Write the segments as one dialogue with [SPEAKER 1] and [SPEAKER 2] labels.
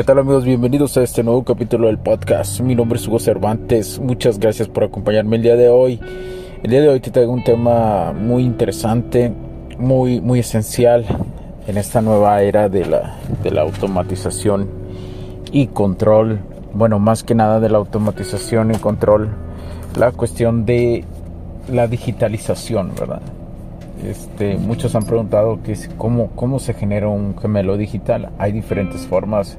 [SPEAKER 1] ¿Qué tal amigos? Bienvenidos a este nuevo capítulo del podcast. Mi nombre es Hugo Cervantes. Muchas gracias por acompañarme el día de hoy. El día de hoy te traigo un tema muy interesante, muy, muy esencial en esta nueva era de la, de la automatización y control. Bueno, más que nada de la automatización y control, la cuestión de la digitalización, ¿verdad? Este, muchos han preguntado cómo, cómo se genera un gemelo digital. Hay diferentes formas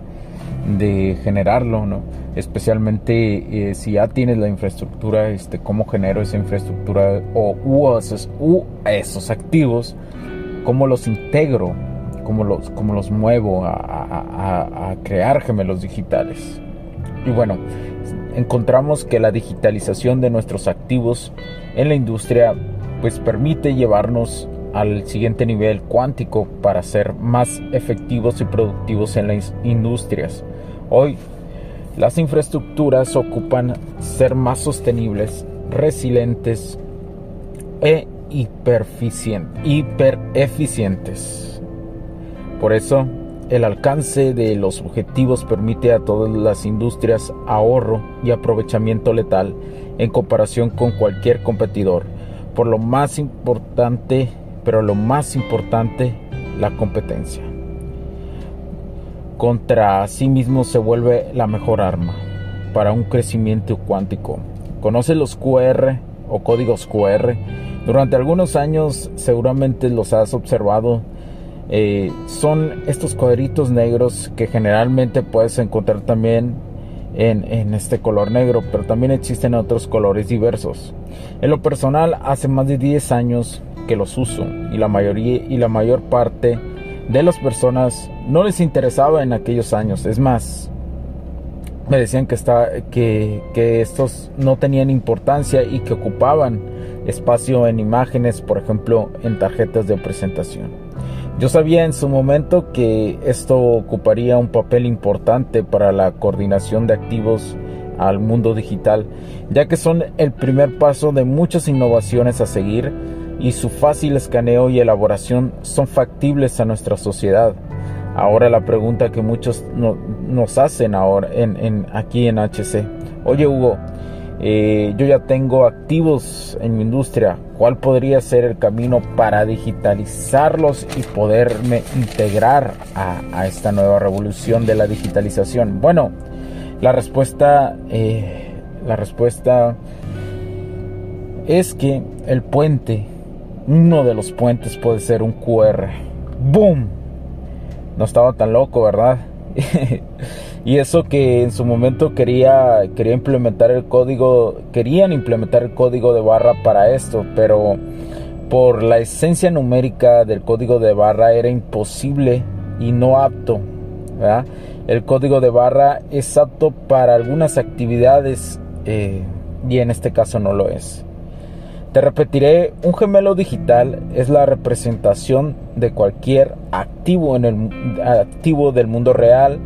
[SPEAKER 1] de generarlo, ¿no? Especialmente eh, si ya tienes la infraestructura, este, cómo genero esa infraestructura o u esos, esos activos, cómo los integro, cómo los, cómo los muevo a, a crear gemelos digitales. Y bueno, encontramos que la digitalización de nuestros activos en la industria pues permite llevarnos al siguiente nivel cuántico para ser más efectivos y productivos en las industrias. Hoy, las infraestructuras ocupan ser más sostenibles, resilientes e hipereficientes. Por eso, el alcance de los objetivos permite a todas las industrias ahorro y aprovechamiento letal en comparación con cualquier competidor. Por lo más importante pero lo más importante, la competencia. Contra sí mismo se vuelve la mejor arma para un crecimiento cuántico. Conoce los QR o códigos QR. Durante algunos años seguramente los has observado. Eh, son estos cuadritos negros que generalmente puedes encontrar también en, en, este color negro, pero también existen otros colores diversos. En lo personal, hace más de 10 años que los uso y la mayoría y la mayor parte de las personas no les interesaba en aquellos años. Es más, me decían que, está, que, que estos no tenían importancia y que ocupaban espacio en imágenes, por ejemplo, en tarjetas de presentación. Yo sabía en su momento que esto ocuparía un papel importante para la coordinación de activos al mundo digital, ya que son el primer paso de muchas innovaciones a seguir y su fácil escaneo y elaboración son factibles a nuestra sociedad. Ahora la pregunta que muchos nos hacen ahora en, aquí en HC. Oye Hugo, eh, yo ya tengo activos en mi industria. ¿Cuál podría ser el camino para digitalizarlos y poderme integrar a, esta nueva revolución de la digitalización? Bueno, la respuesta, eh, la respuesta es que el puente uno de los puentes puede ser un QR. ¡Boom! No estaba tan loco, ¿verdad? y eso que en su momento quería, quería implementar el código, querían implementar el código de barra para esto, pero por la esencia numérica del código de barra era imposible y no apto. El código de barra es apto para algunas actividades eh, y en este caso no lo es. Te repetiré, un gemelo digital es la representación de cualquier activo, en el, activo del mundo real,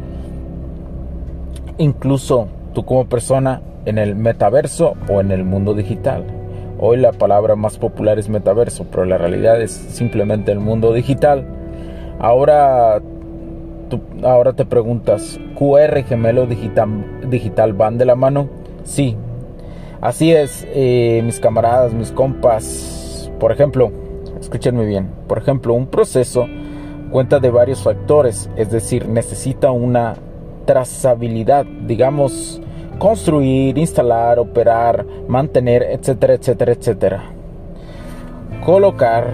[SPEAKER 1] incluso tú como persona en el metaverso o en el mundo digital. Hoy la palabra más popular es metaverso, pero la realidad es simplemente el mundo digital. Ahora, ahora te preguntas, ¿QR gemelo digital, digital van de la mano? Sí, Así es, eh, mis camaradas, mis compas. Por ejemplo, escúchenme bien. Por ejemplo, un proceso cuenta de varios factores, es decir, necesita una trazabilidad, digamos, construir, instalar, operar, mantener, etcétera, etcétera, etcétera. Colocar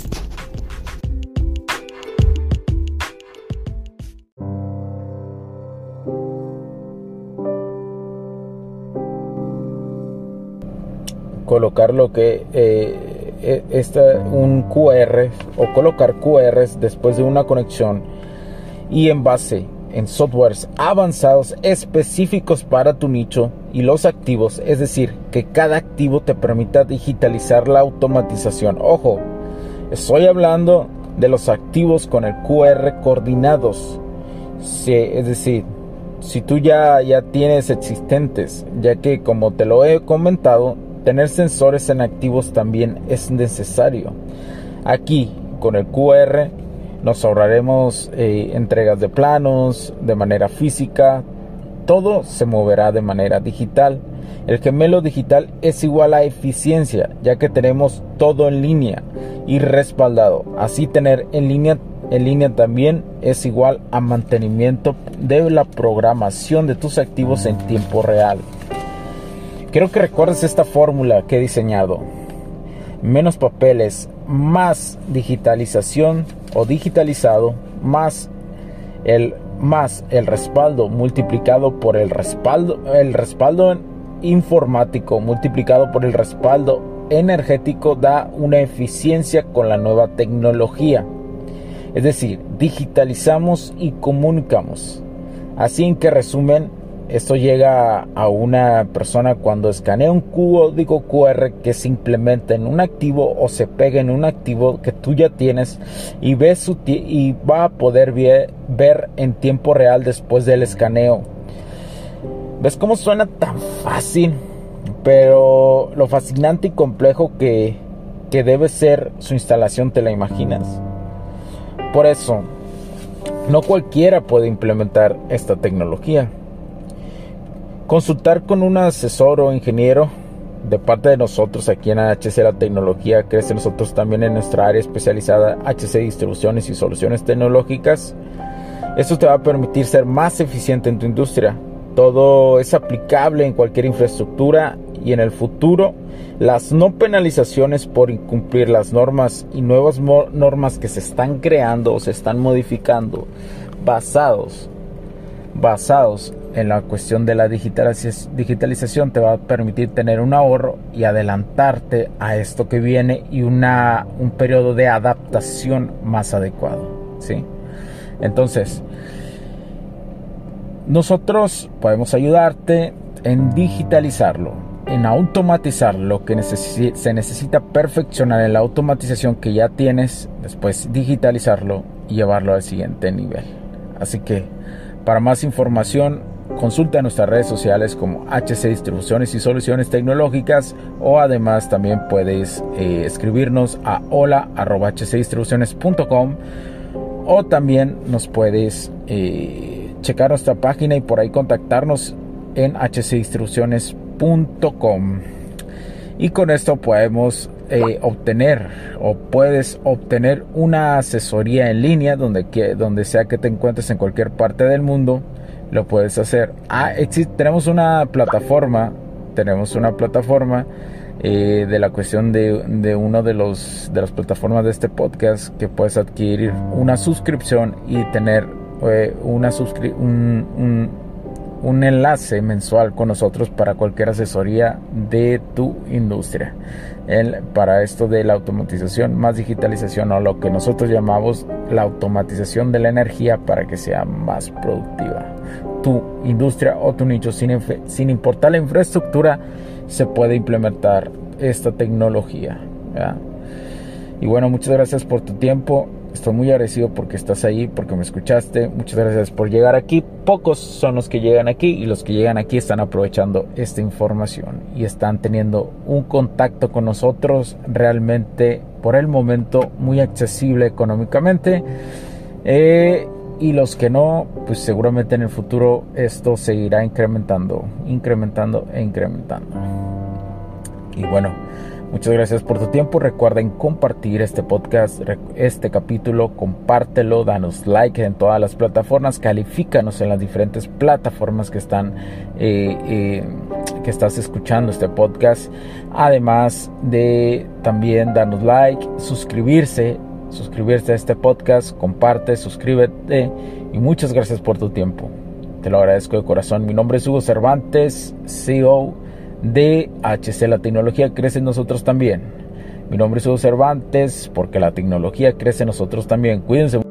[SPEAKER 1] Colocar lo que eh, eh, esta, un QR o colocar QRs después de una conexión y en base en softwares avanzados específicos para tu nicho y los activos, es decir, que cada activo te permita digitalizar la automatización. Ojo, estoy hablando de los activos con el QR coordinados. es decir, si tú ya, ya tienes existentes, ya que como te lo he comentado, Tener sensores en activos también es necesario. Aquí, con el QR, nos ahorraremos eh, entregas de planos de manera física. Todo se moverá de manera digital. El gemelo digital es igual a eficiencia, ya que tenemos todo en línea y respaldado. Así tener en línea en línea también es igual a mantenimiento de la programación de tus activos en tiempo real. Quiero que recuerdes esta fórmula que he diseñado. Menos papeles, más digitalización o digitalizado, más el, más el respaldo multiplicado por el respaldo, el respaldo informático multiplicado por el respaldo energético da una eficiencia con la nueva tecnología. Es decir, digitalizamos y comunicamos. Así en que resumen, esto llega a una persona cuando escanea un código QR que se implementa en un activo o se pega en un activo que tú ya tienes y, ves su y va a poder ver en tiempo real después del escaneo. ¿Ves cómo suena tan fácil? Pero lo fascinante y complejo que, que debe ser su instalación, ¿te la imaginas? Por eso, no cualquiera puede implementar esta tecnología. Consultar con un asesor o ingeniero de parte de nosotros aquí en HC La Tecnología, crece nosotros también en nuestra área especializada HC Distribuciones y Soluciones Tecnológicas. Esto te va a permitir ser más eficiente en tu industria. Todo es aplicable en cualquier infraestructura y en el futuro las no penalizaciones por incumplir las normas y nuevas normas que se están creando o se están modificando basados basados en la cuestión de la digitalización te va a permitir tener un ahorro y adelantarte a esto que viene y una, un periodo de adaptación más adecuado. ¿sí? Entonces, nosotros podemos ayudarte en digitalizarlo, en automatizar lo que se necesita perfeccionar en la automatización que ya tienes, después digitalizarlo y llevarlo al siguiente nivel. Así que para más información, consulta nuestras redes sociales como HC Distribuciones y Soluciones Tecnológicas o además también puedes eh, escribirnos a hola.hcdistribuciones.com o también nos puedes eh, checar nuestra página y por ahí contactarnos en hcdistribuciones.com y con esto podemos eh, obtener o puedes obtener una asesoría en línea donde, que, donde sea que te encuentres en cualquier parte del mundo lo puedes hacer ah, tenemos una plataforma tenemos una plataforma eh, de la cuestión de, de uno de los de las plataformas de este podcast que puedes adquirir una suscripción y tener eh, una suscri un, un enlace mensual con nosotros para cualquier asesoría de tu industria. para esto de la automatización, más digitalización o lo que nosotros llamamos la automatización de la energía para que sea más productiva. Tu industria o tu nicho, sin, sin importar la infraestructura, se puede implementar esta tecnología. Y bueno, muchas gracias por tu tiempo Estoy muy agradecido porque estás ahí, porque me escuchaste. Muchas gracias por llegar aquí. Pocos son los que llegan aquí y los que llegan aquí están aprovechando esta información y están teniendo un contacto con nosotros realmente por el momento muy accesible económicamente. Eh, y los que no, pues seguramente en el futuro esto seguirá incrementando, incrementando e incrementando. Y bueno, muchas gracias por tu tiempo. Recuerden compartir este podcast, este capítulo, compártelo, danos like en todas las plataformas, califícanos en las diferentes plataformas que están eh, eh, que estás escuchando este podcast. Además de también darnos like, suscribirse suscribirse a este podcast, comparte, suscríbete y muchas gracias por tu tiempo. Te lo agradezco de corazón. Mi nombre es Hugo Cervantes, CEO de HC La Tecnología Crece en Nosotros también. Mi nombre es Hugo Cervantes porque la tecnología crece en nosotros también. Cuídense.